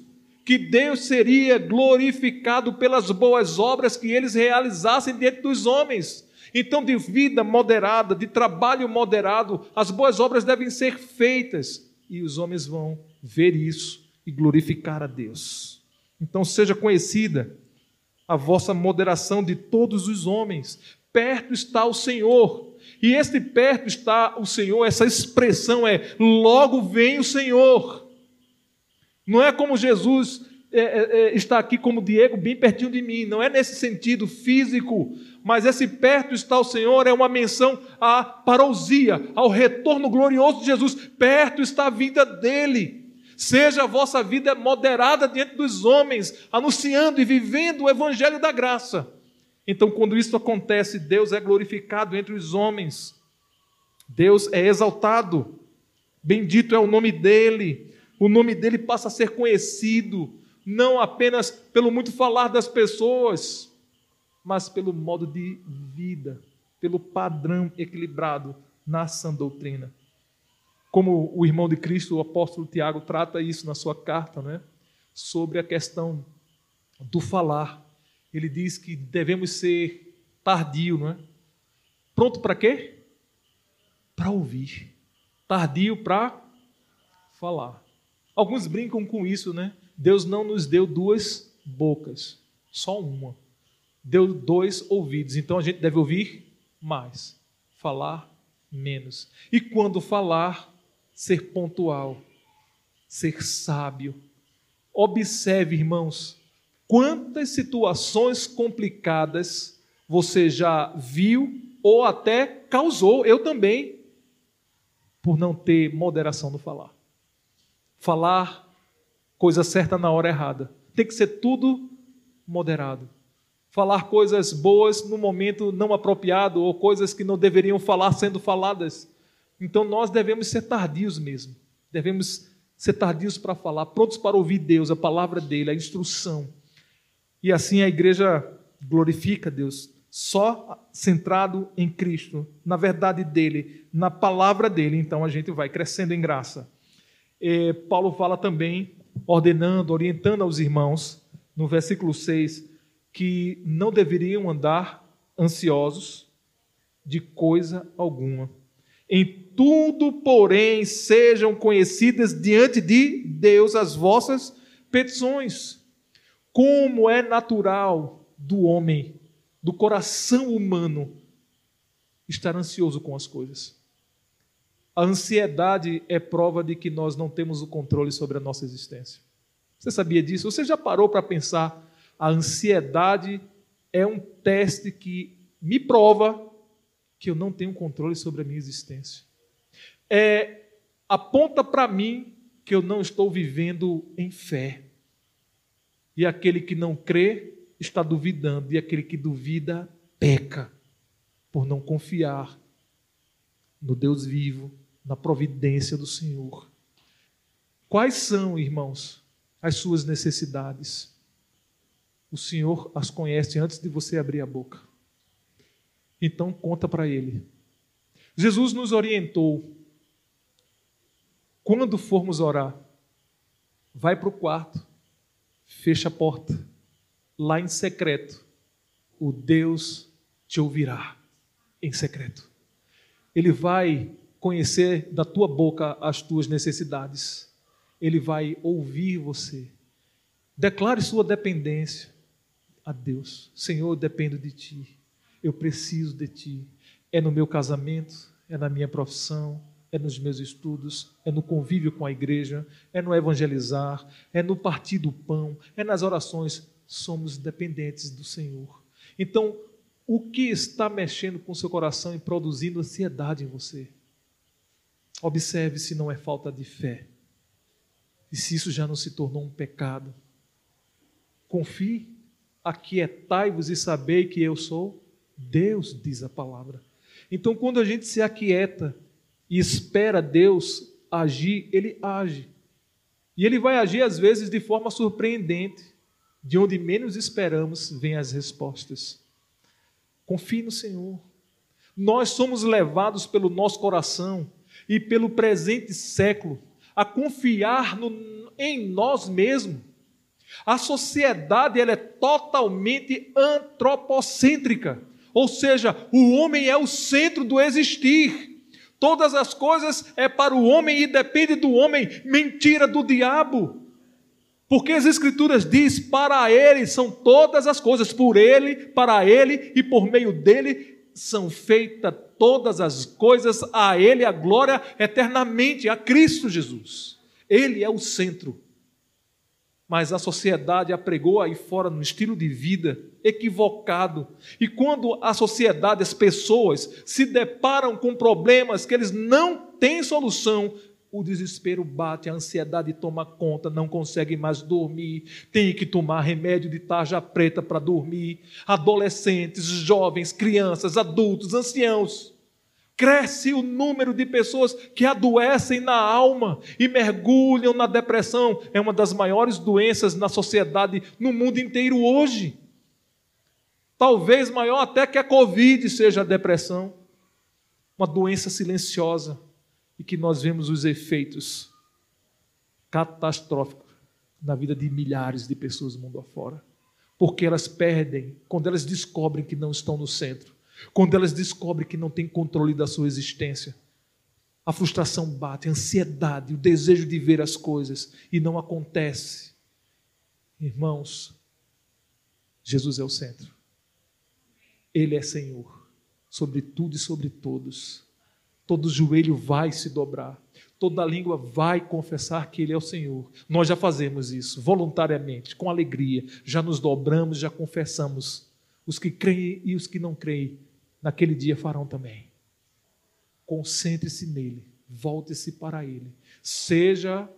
que Deus seria glorificado pelas boas obras que eles realizassem diante dos homens. Então, de vida moderada, de trabalho moderado, as boas obras devem ser feitas e os homens vão ver isso e glorificar a Deus. Então, seja conhecida a vossa moderação de todos os homens. Perto está o Senhor. E este perto está o Senhor, essa expressão é: logo vem o Senhor. Não é como Jesus é, é, é, está aqui como Diego, bem pertinho de mim. Não é nesse sentido físico, mas esse perto está o Senhor é uma menção à parousia, ao retorno glorioso de Jesus. Perto está a vida dele. Seja a vossa vida moderada diante dos homens, anunciando e vivendo o evangelho da graça. Então, quando isso acontece, Deus é glorificado entre os homens. Deus é exaltado. Bendito é o nome dele o nome dele passa a ser conhecido, não apenas pelo muito falar das pessoas, mas pelo modo de vida, pelo padrão equilibrado na sã doutrina. Como o irmão de Cristo, o apóstolo Tiago, trata isso na sua carta, né? sobre a questão do falar. Ele diz que devemos ser tardio, não é? Pronto para quê? Para ouvir. Tardio para falar. Alguns brincam com isso, né? Deus não nos deu duas bocas, só uma. Deu dois ouvidos, então a gente deve ouvir mais, falar menos. E quando falar, ser pontual, ser sábio. Observe, irmãos, quantas situações complicadas você já viu ou até causou, eu também, por não ter moderação no falar falar coisa certa na hora errada. Tem que ser tudo moderado. Falar coisas boas no momento não apropriado ou coisas que não deveriam falar sendo faladas. Então nós devemos ser tardios mesmo. Devemos ser tardios para falar, prontos para ouvir Deus, a palavra dele, a instrução. E assim a igreja glorifica Deus, só centrado em Cristo, na verdade dele, na palavra dele. Então a gente vai crescendo em graça. Paulo fala também, ordenando, orientando aos irmãos no versículo 6, que não deveriam andar ansiosos de coisa alguma. Em tudo, porém, sejam conhecidas diante de Deus as vossas petições, como é natural do homem, do coração humano, estar ansioso com as coisas. A ansiedade é prova de que nós não temos o controle sobre a nossa existência. Você sabia disso? Você já parou para pensar? A ansiedade é um teste que me prova que eu não tenho controle sobre a minha existência. É, aponta para mim que eu não estou vivendo em fé. E aquele que não crê está duvidando, e aquele que duvida peca por não confiar no Deus vivo, na providência do Senhor. Quais são, irmãos, as suas necessidades? O Senhor as conhece antes de você abrir a boca. Então conta para ele. Jesus nos orientou. Quando formos orar, vai para o quarto, fecha a porta, lá em secreto, o Deus te ouvirá em secreto. Ele vai conhecer da tua boca as tuas necessidades. Ele vai ouvir você. Declare sua dependência a Deus. Senhor, eu dependo de ti. Eu preciso de ti. É no meu casamento, é na minha profissão, é nos meus estudos, é no convívio com a igreja, é no evangelizar, é no partir do pão, é nas orações. Somos dependentes do Senhor. Então, o que está mexendo com seu coração e produzindo ansiedade em você? Observe se não é falta de fé. E se isso já não se tornou um pecado. Confie, aquietai-vos e sabei que eu sou Deus, diz a palavra. Então, quando a gente se aquieta e espera Deus agir, ele age. E ele vai agir, às vezes, de forma surpreendente. De onde menos esperamos, vêm as respostas. Confie no Senhor. Nós somos levados pelo nosso coração e pelo presente século a confiar no, em nós mesmos. A sociedade ela é totalmente antropocêntrica, ou seja, o homem é o centro do existir. Todas as coisas é para o homem e depende do homem. Mentira do diabo. Porque as Escrituras diz: para Ele são todas as coisas, por Ele, para Ele e por meio dele são feitas todas as coisas, a Ele a glória eternamente, a Cristo Jesus. Ele é o centro. Mas a sociedade apregou aí fora no estilo de vida equivocado. E quando a sociedade, as pessoas se deparam com problemas que eles não têm solução, o desespero bate, a ansiedade toma conta, não consegue mais dormir, tem que tomar remédio de tarja preta para dormir. Adolescentes, jovens, crianças, adultos, anciãos. Cresce o número de pessoas que adoecem na alma e mergulham na depressão. É uma das maiores doenças na sociedade, no mundo inteiro hoje. Talvez maior até que a Covid seja a depressão. Uma doença silenciosa e que nós vemos os efeitos catastróficos na vida de milhares de pessoas do mundo afora. Porque elas perdem quando elas descobrem que não estão no centro, quando elas descobrem que não têm controle da sua existência. A frustração bate, a ansiedade, o desejo de ver as coisas e não acontece. Irmãos, Jesus é o centro. Ele é Senhor sobre tudo e sobre todos todo joelho vai se dobrar, toda língua vai confessar que Ele é o Senhor. Nós já fazemos isso voluntariamente, com alegria, já nos dobramos, já confessamos. Os que creem e os que não creem, naquele dia farão também. Concentre-se nele, volte-se para Ele, seja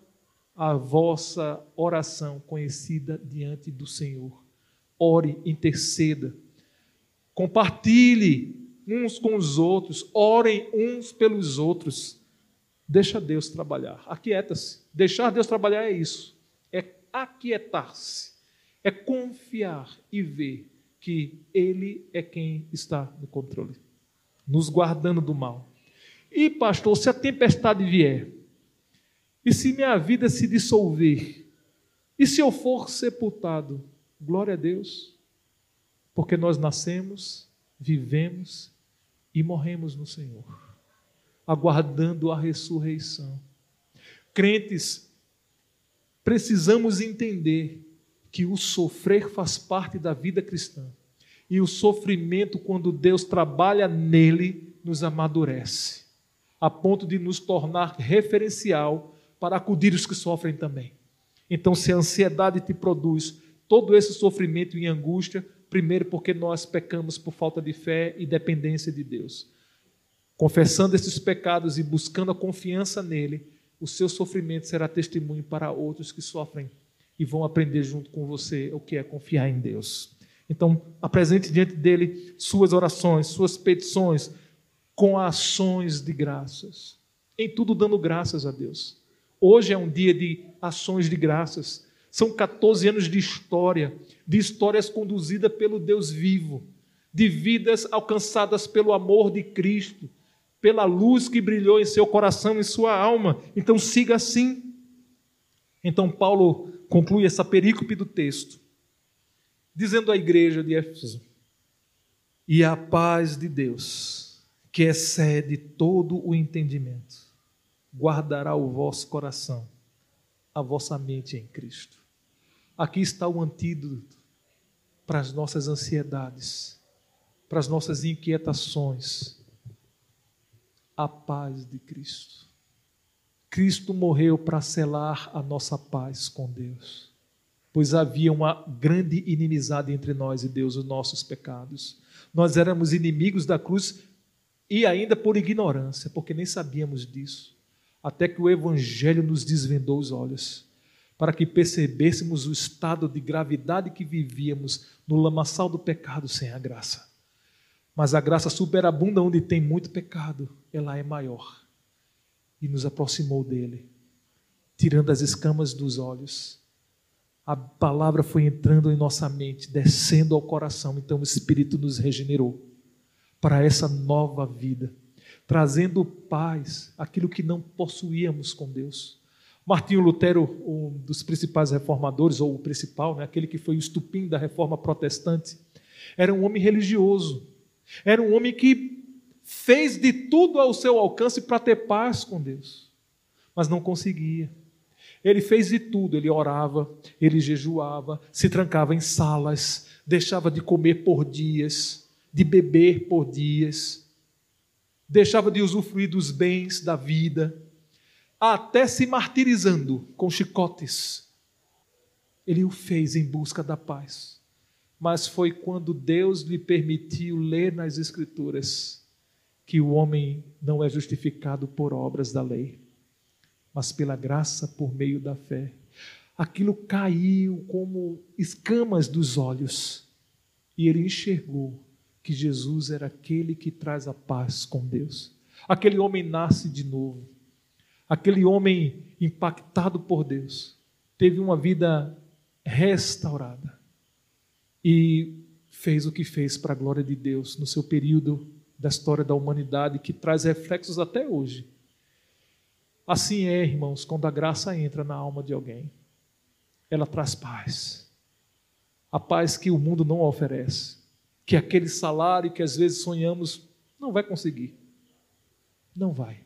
a vossa oração conhecida diante do Senhor. Ore, interceda, compartilhe uns com os outros, orem uns pelos outros. Deixa Deus trabalhar. Aquieta-se. Deixar Deus trabalhar é isso. É aquietar-se. É confiar e ver que Ele é quem está no controle, nos guardando do mal. E, pastor, se a tempestade vier, e se minha vida se dissolver, e se eu for sepultado, Glória a Deus, porque nós nascemos, vivemos e morremos no Senhor, aguardando a ressurreição. Crentes, precisamos entender que o sofrer faz parte da vida cristã. E o sofrimento, quando Deus trabalha nele, nos amadurece, a ponto de nos tornar referencial para acudir os que sofrem também. Então, se a ansiedade te produz todo esse sofrimento e angústia, primeiro porque nós pecamos por falta de fé e dependência de Deus. Confessando esses pecados e buscando a confiança nele, o seu sofrimento será testemunho para outros que sofrem e vão aprender junto com você o que é confiar em Deus. Então, apresente diante dele suas orações, suas petições, com ações de graças. Em tudo dando graças a Deus. Hoje é um dia de ações de graças. São 14 anos de história, de histórias conduzidas pelo Deus vivo, de vidas alcançadas pelo amor de Cristo, pela luz que brilhou em seu coração e sua alma. Então siga assim. Então Paulo conclui essa perícope do texto, dizendo à igreja de Éfeso: E a paz de Deus, que excede todo o entendimento, guardará o vosso coração, a vossa mente em Cristo. Aqui está o antídoto para as nossas ansiedades, para as nossas inquietações. A paz de Cristo. Cristo morreu para selar a nossa paz com Deus, pois havia uma grande inimizade entre nós e Deus, os nossos pecados. Nós éramos inimigos da cruz e ainda por ignorância, porque nem sabíamos disso, até que o Evangelho nos desvendou os olhos, para que percebêssemos o estado de gravidade que vivíamos no lamaçal do pecado sem a graça. Mas a graça superabunda onde tem muito pecado, ela é maior e nos aproximou dele, tirando as escamas dos olhos. A palavra foi entrando em nossa mente, descendo ao coração, então o Espírito nos regenerou para essa nova vida, trazendo paz, aquilo que não possuíamos com Deus. Martinho Lutero, um dos principais reformadores, ou o principal, né, aquele que foi o estupim da reforma protestante, era um homem religioso, era um homem que fez de tudo ao seu alcance para ter paz com Deus, mas não conseguia. Ele fez de tudo, ele orava, ele jejuava, se trancava em salas, deixava de comer por dias, de beber por dias, deixava de usufruir dos bens da vida, até se martirizando com chicotes. Ele o fez em busca da paz. Mas foi quando Deus lhe permitiu ler nas Escrituras que o homem não é justificado por obras da lei, mas pela graça por meio da fé. Aquilo caiu como escamas dos olhos e ele enxergou que Jesus era aquele que traz a paz com Deus. Aquele homem nasce de novo. Aquele homem impactado por Deus teve uma vida restaurada e fez o que fez para a glória de Deus no seu período da história da humanidade que traz reflexos até hoje. Assim é, irmãos, quando a graça entra na alma de alguém, ela traz paz. A paz que o mundo não oferece, que aquele salário que às vezes sonhamos não vai conseguir. Não vai.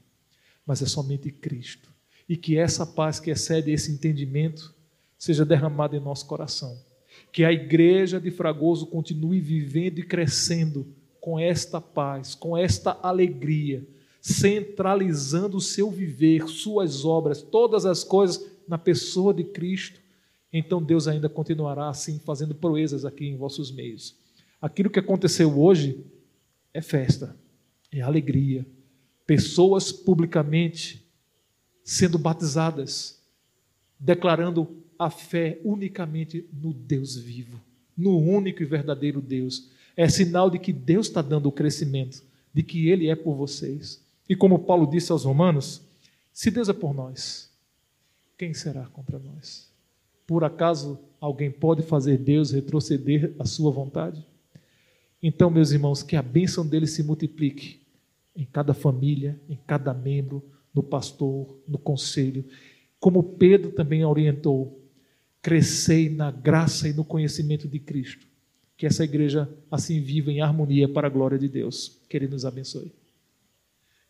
Mas é somente Cristo. E que essa paz que excede esse entendimento seja derramada em nosso coração. Que a igreja de Fragoso continue vivendo e crescendo com esta paz, com esta alegria, centralizando o seu viver, suas obras, todas as coisas na pessoa de Cristo, então Deus ainda continuará assim fazendo proezas aqui em vossos meios. Aquilo que aconteceu hoje é festa, é alegria. Pessoas publicamente sendo batizadas, declarando a fé unicamente no Deus vivo, no único e verdadeiro Deus é sinal de que Deus está dando o crescimento, de que Ele é por vocês. E como Paulo disse aos Romanos, se Deus é por nós, quem será contra nós? Por acaso alguém pode fazer Deus retroceder à sua vontade? Então, meus irmãos, que a bênção dele se multiplique em cada família, em cada membro, no pastor, no conselho. Como Pedro também orientou, crescei na graça e no conhecimento de Cristo. Que essa igreja assim viva em harmonia para a glória de Deus. Que Ele nos abençoe.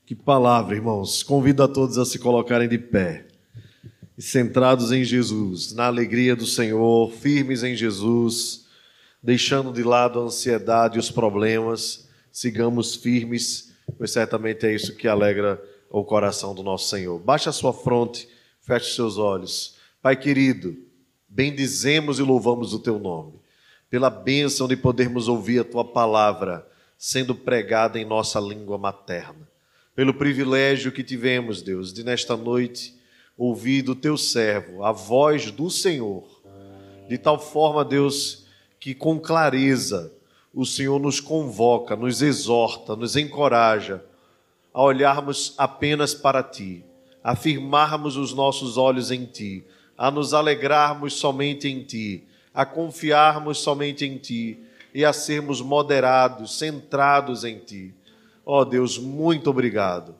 Que palavra, irmãos. Convido a todos a se colocarem de pé e centrados em Jesus, na alegria do Senhor, firmes em Jesus, deixando de lado a ansiedade e os problemas, sigamos firmes, pois certamente é isso que alegra o coração do nosso Senhor. Baixe a sua fronte, feche seus olhos. Pai querido, bendizemos e louvamos o teu nome, pela bênção de podermos ouvir a tua palavra sendo pregada em nossa língua materna, pelo privilégio que tivemos, Deus, de nesta noite ouvir do teu servo a voz do Senhor, de tal forma, Deus, que com clareza o Senhor nos convoca, nos exorta, nos encoraja a olharmos apenas para ti, a firmarmos os nossos olhos em ti, a nos alegrarmos somente em ti, a confiarmos somente em ti e a sermos moderados, centrados em ti. Ó oh Deus, muito obrigado.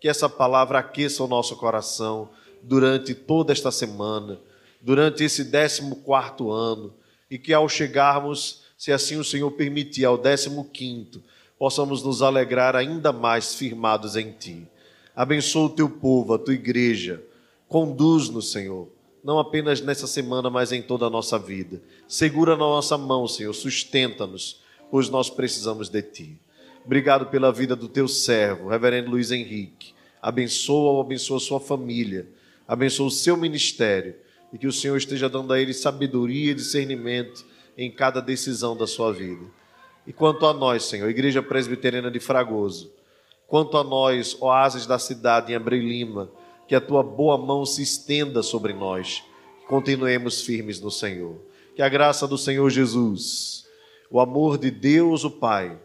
Que essa palavra aqueça o nosso coração durante toda esta semana, durante esse décimo quarto ano, e que ao chegarmos, se assim o Senhor permitir, ao décimo quinto, possamos nos alegrar ainda mais firmados em Ti. Abençoa o Teu povo, a Tua igreja, conduz-nos, Senhor, não apenas nessa semana, mas em toda a nossa vida. Segura na nossa mão, Senhor, sustenta-nos, pois nós precisamos de Ti. Obrigado pela vida do Teu servo, Reverendo Luiz Henrique. Abençoa a sua família abençoa o seu ministério e que o Senhor esteja dando a ele sabedoria e discernimento em cada decisão da sua vida. E quanto a nós, Senhor, Igreja Presbiteriana de Fragoso, quanto a nós, oásis da cidade em Abreu Lima, que a tua boa mão se estenda sobre nós, que continuemos firmes no Senhor. Que a graça do Senhor Jesus, o amor de Deus o Pai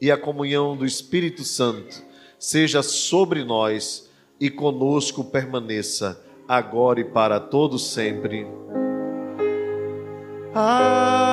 e a comunhão do Espírito Santo seja sobre nós e conosco permaneça, agora e para todo sempre. Ah.